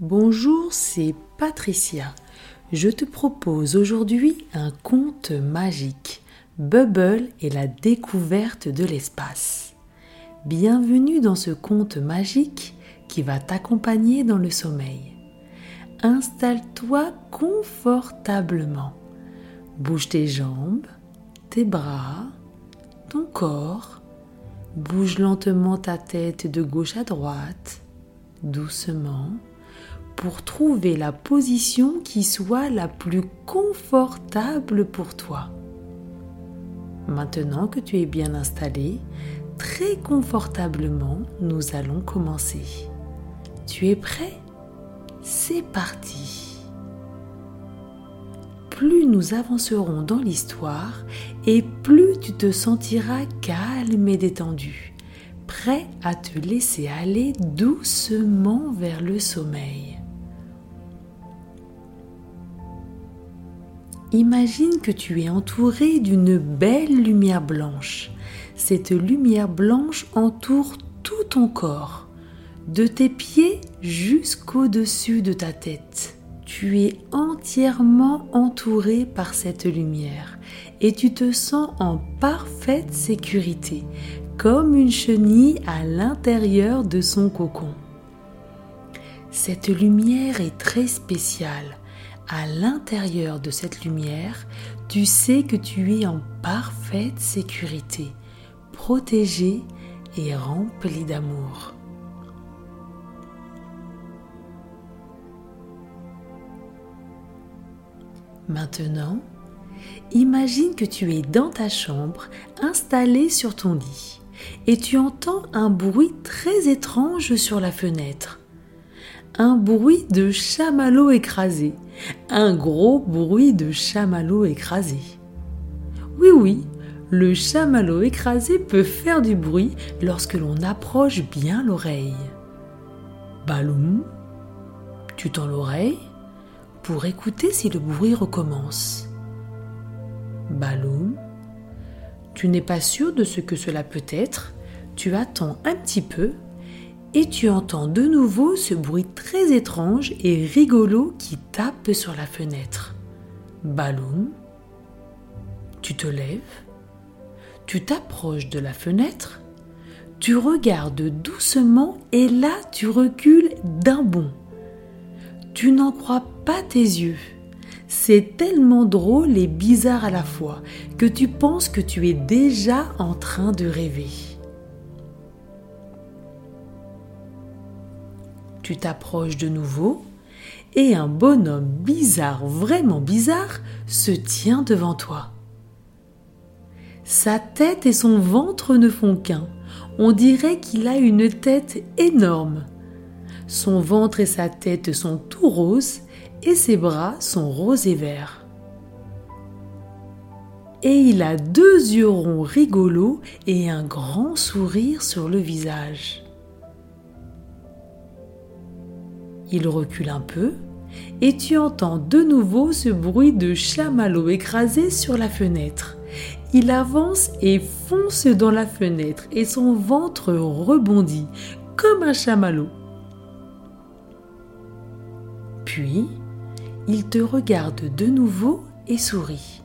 Bonjour, c'est Patricia. Je te propose aujourd'hui un conte magique, Bubble et la découverte de l'espace. Bienvenue dans ce conte magique qui va t'accompagner dans le sommeil. Installe-toi confortablement. Bouge tes jambes, tes bras, ton corps. Bouge lentement ta tête de gauche à droite, doucement pour trouver la position qui soit la plus confortable pour toi. Maintenant que tu es bien installé, très confortablement, nous allons commencer. Tu es prêt? C'est parti. Plus nous avancerons dans l'histoire et plus tu te sentiras calme et détendu, prêt à te laisser aller doucement vers le sommeil. Imagine que tu es entouré d'une belle lumière blanche. Cette lumière blanche entoure tout ton corps, de tes pieds jusqu'au-dessus de ta tête. Tu es entièrement entouré par cette lumière et tu te sens en parfaite sécurité, comme une chenille à l'intérieur de son cocon. Cette lumière est très spéciale à l'intérieur de cette lumière, tu sais que tu es en parfaite sécurité, protégé et rempli d'amour. Maintenant, imagine que tu es dans ta chambre, installé sur ton lit, et tu entends un bruit très étrange sur la fenêtre. Un bruit de chamallow écrasé un gros bruit de chamallow écrasé. Oui, oui, le chamallow écrasé peut faire du bruit lorsque l'on approche bien l'oreille. Baloum, tu tends l'oreille pour écouter si le bruit recommence. Baloum, tu n'es pas sûr de ce que cela peut être, tu attends un petit peu et tu entends de nouveau ce bruit très étrange et rigolo qui tape sur la fenêtre. Baloum, tu te lèves, tu t'approches de la fenêtre, tu regardes doucement et là tu recules d'un bond. Tu n'en crois pas tes yeux. C'est tellement drôle et bizarre à la fois que tu penses que tu es déjà en train de rêver. Tu t'approches de nouveau et un bonhomme bizarre, vraiment bizarre, se tient devant toi. Sa tête et son ventre ne font qu'un. On dirait qu'il a une tête énorme. Son ventre et sa tête sont tout roses et ses bras sont roses et verts. Et il a deux yeux ronds rigolos et un grand sourire sur le visage. Il recule un peu et tu entends de nouveau ce bruit de chamallow écrasé sur la fenêtre. Il avance et fonce dans la fenêtre et son ventre rebondit comme un chamallow. Puis, il te regarde de nouveau et sourit.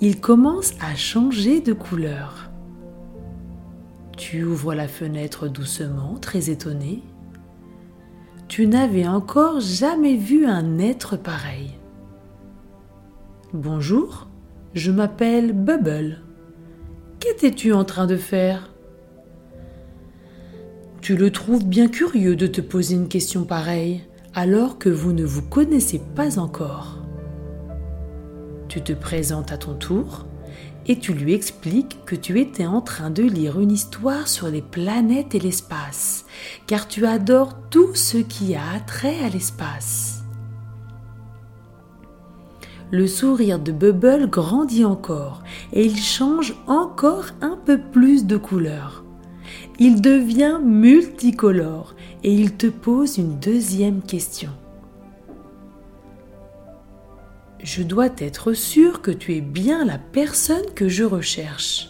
Il commence à changer de couleur. Tu ouvres la fenêtre doucement, très étonné tu n'avais encore jamais vu un être pareil. Bonjour, je m'appelle Bubble. Qu'étais-tu en train de faire? Tu le trouves bien curieux de te poser une question pareille alors que vous ne vous connaissez pas encore. Tu te présentes à ton tour et tu lui expliques que tu étais en train de lire une histoire sur les planètes et l'espace, car tu adores tout ce qui a trait à l'espace. Le sourire de Bubble grandit encore et il change encore un peu plus de couleur. Il devient multicolore et il te pose une deuxième question. Je dois être sûr que tu es bien la personne que je recherche.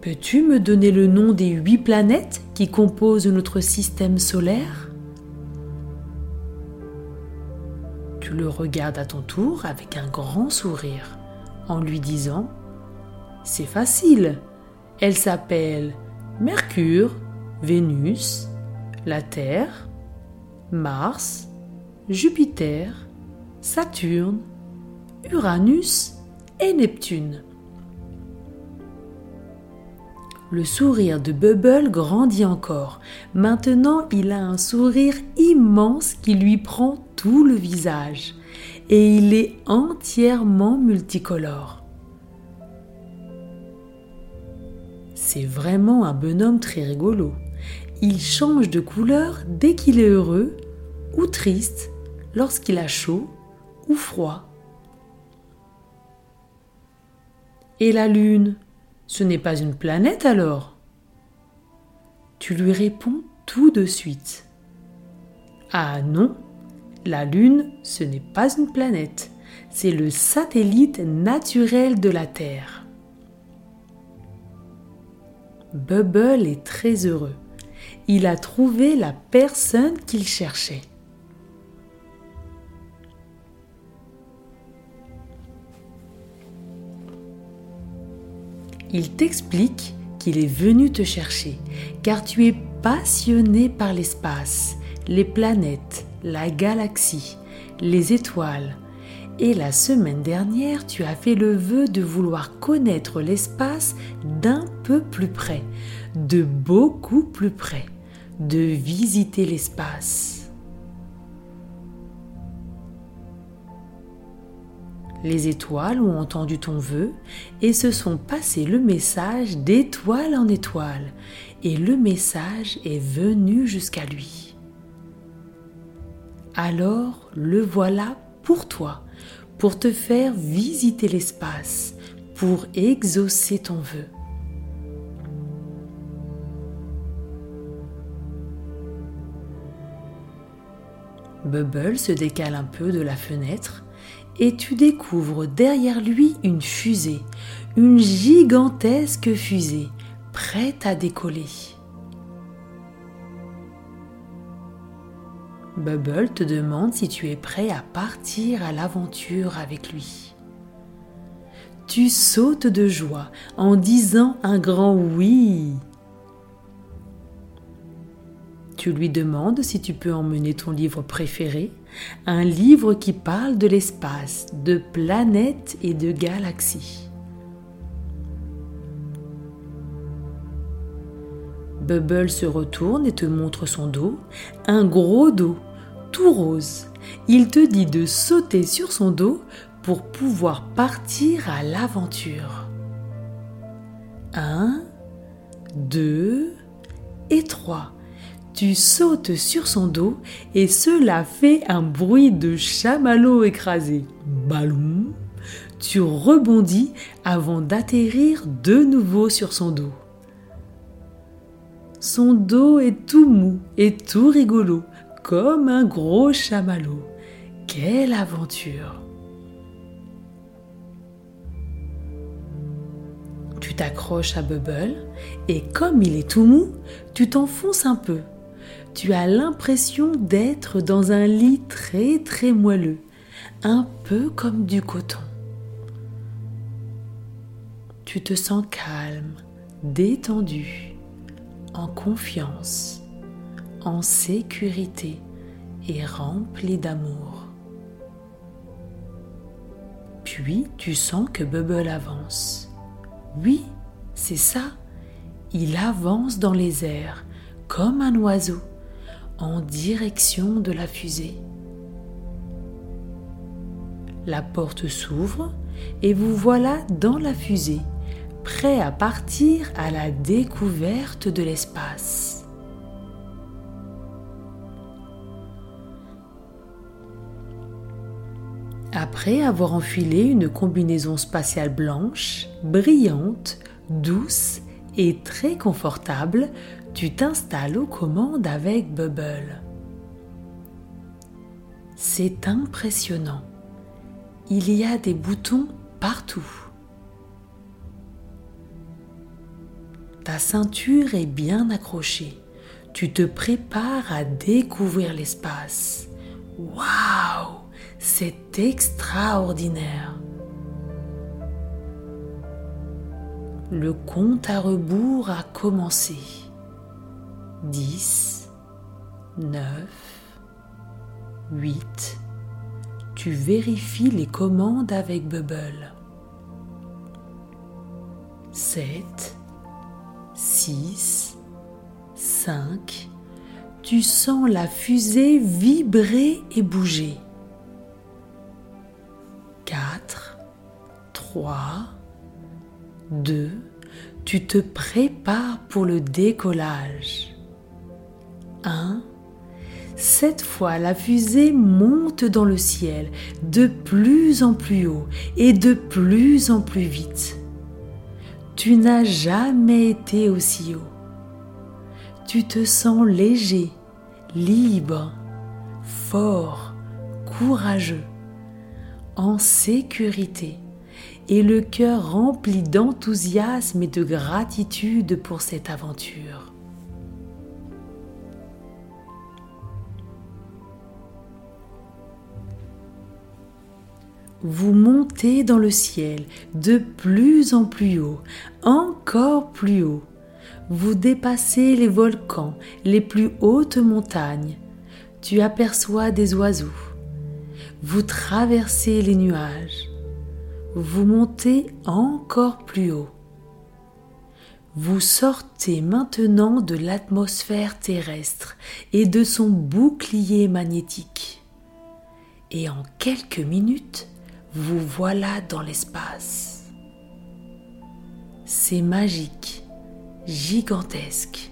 Peux-tu me donner le nom des huit planètes qui composent notre système solaire? Tu le regardes à ton tour avec un grand sourire en lui disant ⁇ C'est facile, elle s'appelle Mercure, Vénus, la Terre, Mars, Jupiter, Saturne, Uranus et Neptune. Le sourire de Bubble grandit encore. Maintenant, il a un sourire immense qui lui prend tout le visage. Et il est entièrement multicolore. C'est vraiment un bonhomme très rigolo. Il change de couleur dès qu'il est heureux ou triste, lorsqu'il a chaud ou froid. Et la lune ce n'est pas une planète alors Tu lui réponds tout de suite. Ah non, la Lune, ce n'est pas une planète, c'est le satellite naturel de la Terre. Bubble est très heureux. Il a trouvé la personne qu'il cherchait. Il t'explique qu'il est venu te chercher, car tu es passionné par l'espace, les planètes, la galaxie, les étoiles. Et la semaine dernière, tu as fait le vœu de vouloir connaître l'espace d'un peu plus près, de beaucoup plus près, de visiter l'espace. Les étoiles ont entendu ton vœu et se sont passé le message d'étoile en étoile, et le message est venu jusqu'à lui. Alors le voilà pour toi, pour te faire visiter l'espace, pour exaucer ton vœu. Bubble se décale un peu de la fenêtre et tu découvres derrière lui une fusée, une gigantesque fusée, prête à décoller. Bubble te demande si tu es prêt à partir à l'aventure avec lui. Tu sautes de joie en disant un grand oui. Tu lui demandes si tu peux emmener ton livre préféré, un livre qui parle de l'espace, de planètes et de galaxies. Bubble se retourne et te montre son dos, un gros dos, tout rose. Il te dit de sauter sur son dos pour pouvoir partir à l'aventure. Un, deux et trois. Tu sautes sur son dos et cela fait un bruit de chamallow écrasé. Ballon. Tu rebondis avant d'atterrir de nouveau sur son dos. Son dos est tout mou et tout rigolo, comme un gros chamallow. Quelle aventure Tu t'accroches à Bubble et comme il est tout mou, tu t'enfonces un peu tu as l'impression d'être dans un lit très très moelleux, un peu comme du coton. Tu te sens calme, détendu, en confiance, en sécurité et rempli d'amour. Puis tu sens que Bubble avance. Oui, c'est ça. Il avance dans les airs comme un oiseau en direction de la fusée. La porte s'ouvre et vous voilà dans la fusée, prêt à partir à la découverte de l'espace. Après avoir enfilé une combinaison spatiale blanche, brillante, douce et très confortable, tu t'installes aux commandes avec Bubble. C'est impressionnant. Il y a des boutons partout. Ta ceinture est bien accrochée. Tu te prépares à découvrir l'espace. Waouh C'est extraordinaire. Le compte à rebours a commencé. 10, 9, 8. Tu vérifies les commandes avec Bubble. 7, 6, 5. Tu sens la fusée vibrer et bouger. 4, 3, 2. Tu te prépares pour le décollage. 1. Cette fois, la fusée monte dans le ciel de plus en plus haut et de plus en plus vite. Tu n'as jamais été aussi haut. Tu te sens léger, libre, fort, courageux, en sécurité et le cœur rempli d'enthousiasme et de gratitude pour cette aventure. Vous montez dans le ciel de plus en plus haut, encore plus haut. Vous dépassez les volcans, les plus hautes montagnes. Tu aperçois des oiseaux. Vous traversez les nuages. Vous montez encore plus haut. Vous sortez maintenant de l'atmosphère terrestre et de son bouclier magnétique. Et en quelques minutes, vous voilà dans l'espace. C'est magique, gigantesque,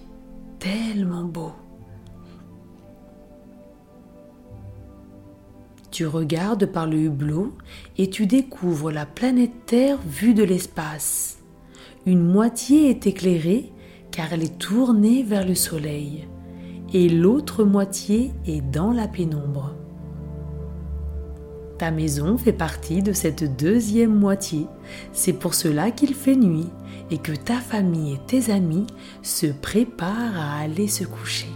tellement beau. Tu regardes par le hublot et tu découvres la planète Terre vue de l'espace. Une moitié est éclairée car elle est tournée vers le Soleil et l'autre moitié est dans la pénombre. Ta maison fait partie de cette deuxième moitié. C'est pour cela qu'il fait nuit et que ta famille et tes amis se préparent à aller se coucher.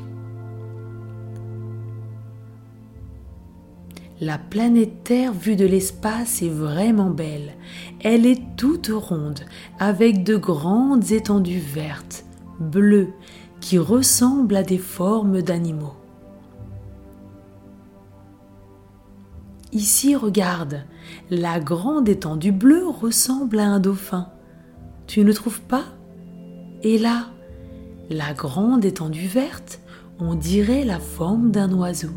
La planète Terre vue de l'espace est vraiment belle. Elle est toute ronde, avec de grandes étendues vertes, bleues, qui ressemblent à des formes d'animaux. Ici, regarde, la grande étendue bleue ressemble à un dauphin. Tu ne trouves pas? Et là, la grande étendue verte, on dirait la forme d'un oiseau.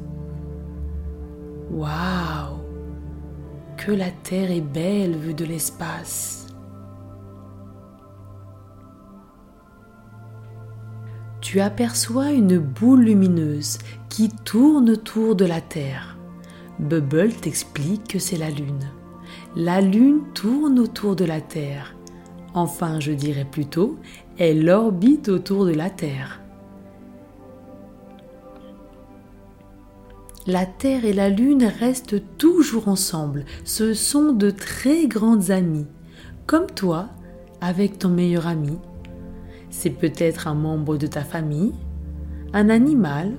Waouh Que la Terre est belle vue de l'espace. Tu aperçois une boule lumineuse qui tourne autour de la Terre. Bubble t'explique que c'est la Lune. La Lune tourne autour de la Terre. Enfin, je dirais plutôt, elle orbite autour de la Terre. La Terre et la Lune restent toujours ensemble. Ce sont de très grandes amies, comme toi avec ton meilleur ami. C'est peut-être un membre de ta famille, un animal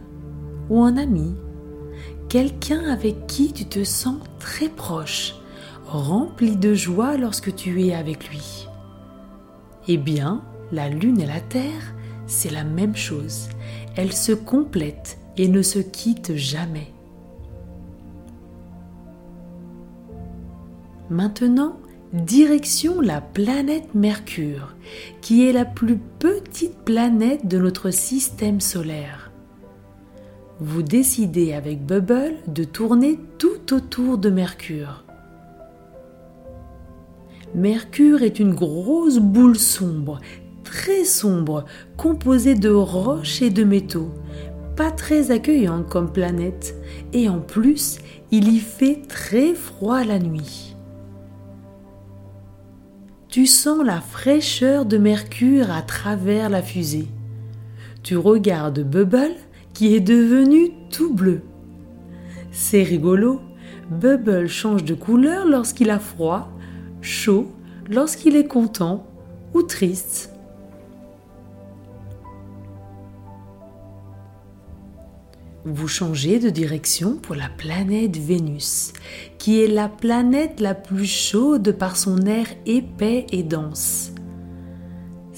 ou un ami quelqu'un avec qui tu te sens très proche, rempli de joie lorsque tu es avec lui. Eh bien, la Lune et la Terre, c'est la même chose. Elles se complètent et ne se quittent jamais. Maintenant, direction la planète Mercure, qui est la plus petite planète de notre système solaire vous décidez avec Bubble de tourner tout autour de Mercure. Mercure est une grosse boule sombre, très sombre, composée de roches et de métaux, pas très accueillante comme planète, et en plus, il y fait très froid la nuit. Tu sens la fraîcheur de Mercure à travers la fusée. Tu regardes Bubble qui est devenu tout bleu. C'est rigolo, Bubble change de couleur lorsqu'il a froid, chaud, lorsqu'il est content ou triste. Vous changez de direction pour la planète Vénus, qui est la planète la plus chaude par son air épais et dense.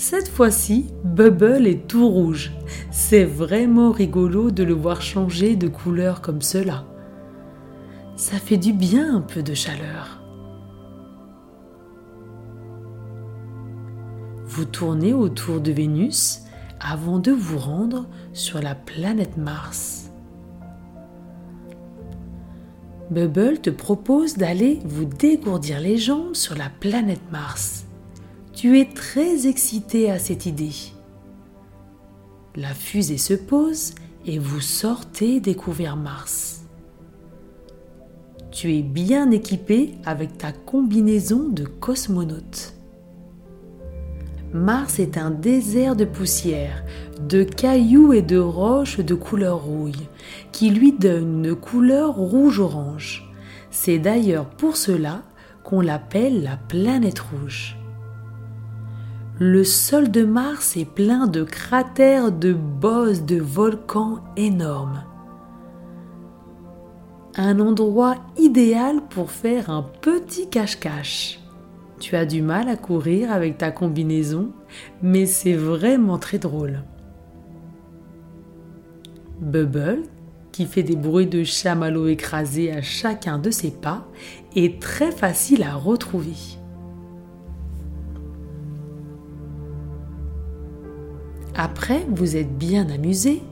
Cette fois-ci, Bubble est tout rouge. C'est vraiment rigolo de le voir changer de couleur comme cela. Ça fait du bien un peu de chaleur. Vous tournez autour de Vénus avant de vous rendre sur la planète Mars. Bubble te propose d'aller vous dégourdir les jambes sur la planète Mars. Tu es très excité à cette idée. La fusée se pose et vous sortez découvrir Mars. Tu es bien équipé avec ta combinaison de cosmonaute. Mars est un désert de poussière, de cailloux et de roches de couleur rouille, qui lui donne une couleur rouge-orange. C'est d'ailleurs pour cela qu'on l'appelle la planète rouge. Le sol de Mars est plein de cratères, de bosses, de volcans énormes. Un endroit idéal pour faire un petit cache-cache. Tu as du mal à courir avec ta combinaison, mais c'est vraiment très drôle. Bubble, qui fait des bruits de chamallow écrasés à chacun de ses pas, est très facile à retrouver. Après vous êtes bien amusé,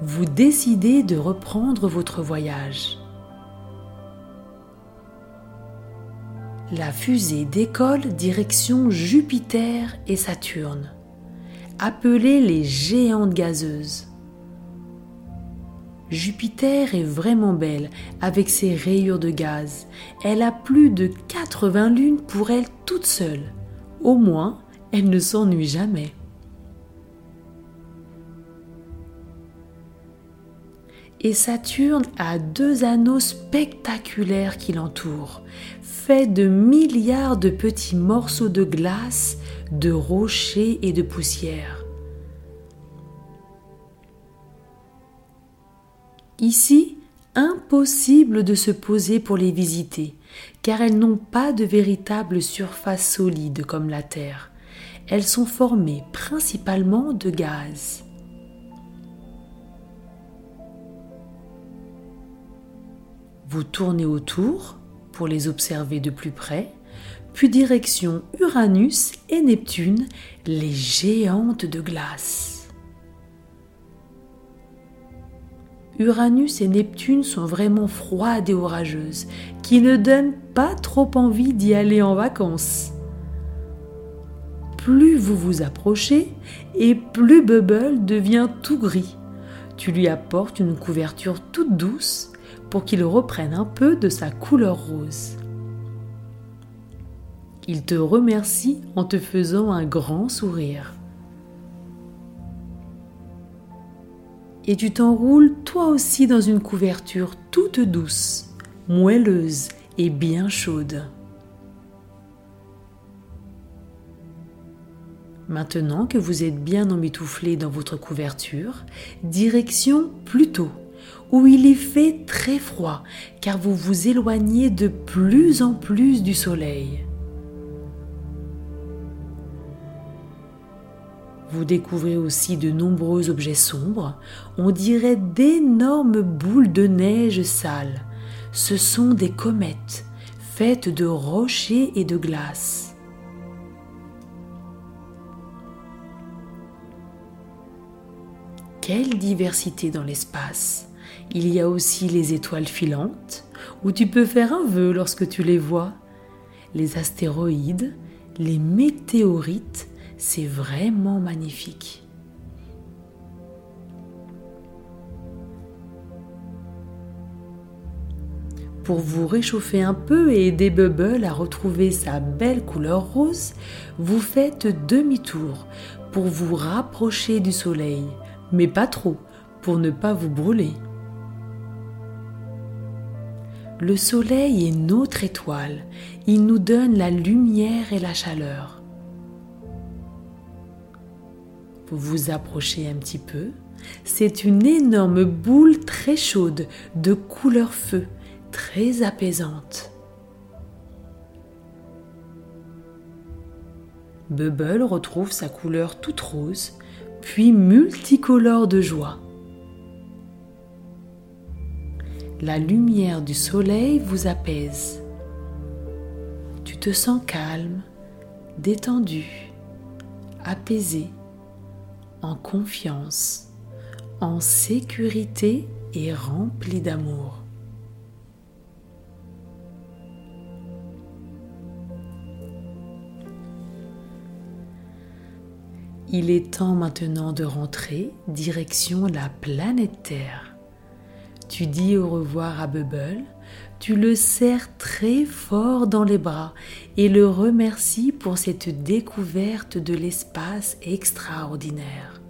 vous décidez de reprendre votre voyage. La fusée décolle direction Jupiter et Saturne, appelées les géantes gazeuses. Jupiter est vraiment belle avec ses rayures de gaz. Elle a plus de 80 lunes pour elle toute seule. Au moins, elle ne s'ennuie jamais. Et Saturne a deux anneaux spectaculaires qui l'entourent, faits de milliards de petits morceaux de glace, de rochers et de poussière. Ici, impossible de se poser pour les visiter, car elles n'ont pas de véritable surface solide comme la Terre. Elles sont formées principalement de gaz. Vous tournez autour pour les observer de plus près, puis direction Uranus et Neptune, les géantes de glace. Uranus et Neptune sont vraiment froides et orageuses, qui ne donnent pas trop envie d'y aller en vacances. Plus vous vous approchez, et plus Bubble devient tout gris. Tu lui apportes une couverture toute douce pour qu'il reprenne un peu de sa couleur rose. Il te remercie en te faisant un grand sourire. Et tu t'enroules toi aussi dans une couverture toute douce, moelleuse et bien chaude. Maintenant que vous êtes bien emmitouflé dans votre couverture, direction Pluto où il y fait très froid car vous vous éloignez de plus en plus du soleil. Vous découvrez aussi de nombreux objets sombres, on dirait d'énormes boules de neige sales. Ce sont des comètes, faites de rochers et de glace. Quelle diversité dans l'espace il y a aussi les étoiles filantes, où tu peux faire un vœu lorsque tu les vois. Les astéroïdes, les météorites, c'est vraiment magnifique. Pour vous réchauffer un peu et aider Bubble à retrouver sa belle couleur rose, vous faites demi-tour pour vous rapprocher du soleil, mais pas trop pour ne pas vous brûler. Le soleil est notre étoile. Il nous donne la lumière et la chaleur. Vous vous approchez un petit peu C'est une énorme boule très chaude, de couleur feu, très apaisante. Bubble retrouve sa couleur toute rose, puis multicolore de joie. La lumière du soleil vous apaise. Tu te sens calme, détendu, apaisé, en confiance, en sécurité et rempli d'amour. Il est temps maintenant de rentrer direction la planète Terre. Tu dis au revoir à Bubble, tu le serres très fort dans les bras et le remercies pour cette découverte de l'espace extraordinaire.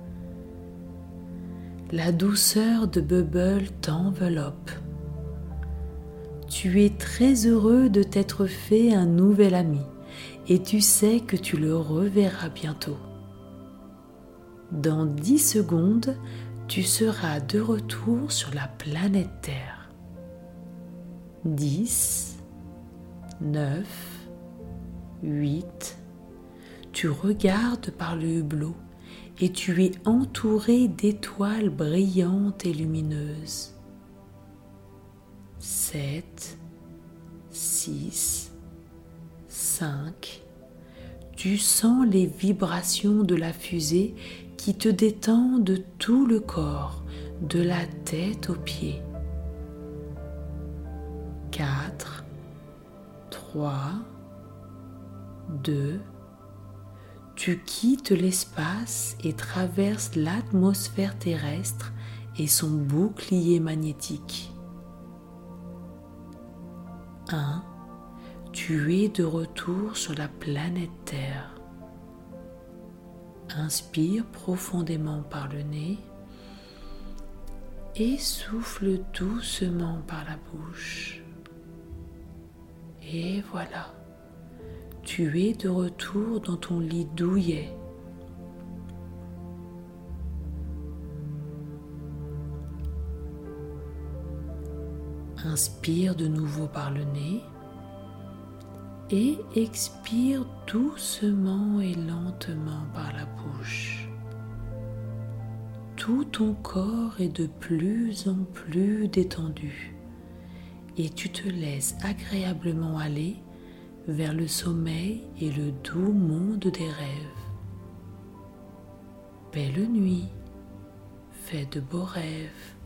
La douceur de Bubble t'enveloppe. Tu es très heureux de t'être fait un nouvel ami et tu sais que tu le reverras bientôt. Dans 10 secondes, tu seras de retour sur la planète Terre. 10, 9, 8. Tu regardes par le hublot et tu es entouré d'étoiles brillantes et lumineuses. 7, 6, 5. Tu sens les vibrations de la fusée qui te détend de tout le corps, de la tête aux pieds. 4, 3, 2, tu quittes l'espace et traverses l'atmosphère terrestre et son bouclier magnétique. 1. Tu es de retour sur la planète Terre. Inspire profondément par le nez et souffle doucement par la bouche. Et voilà, tu es de retour dans ton lit douillet. Inspire de nouveau par le nez et expire doucement et lentement par la bouche. Tout ton corps est de plus en plus détendu et tu te laisses agréablement aller vers le sommeil et le doux monde des rêves. Belle nuit, fais de beaux rêves.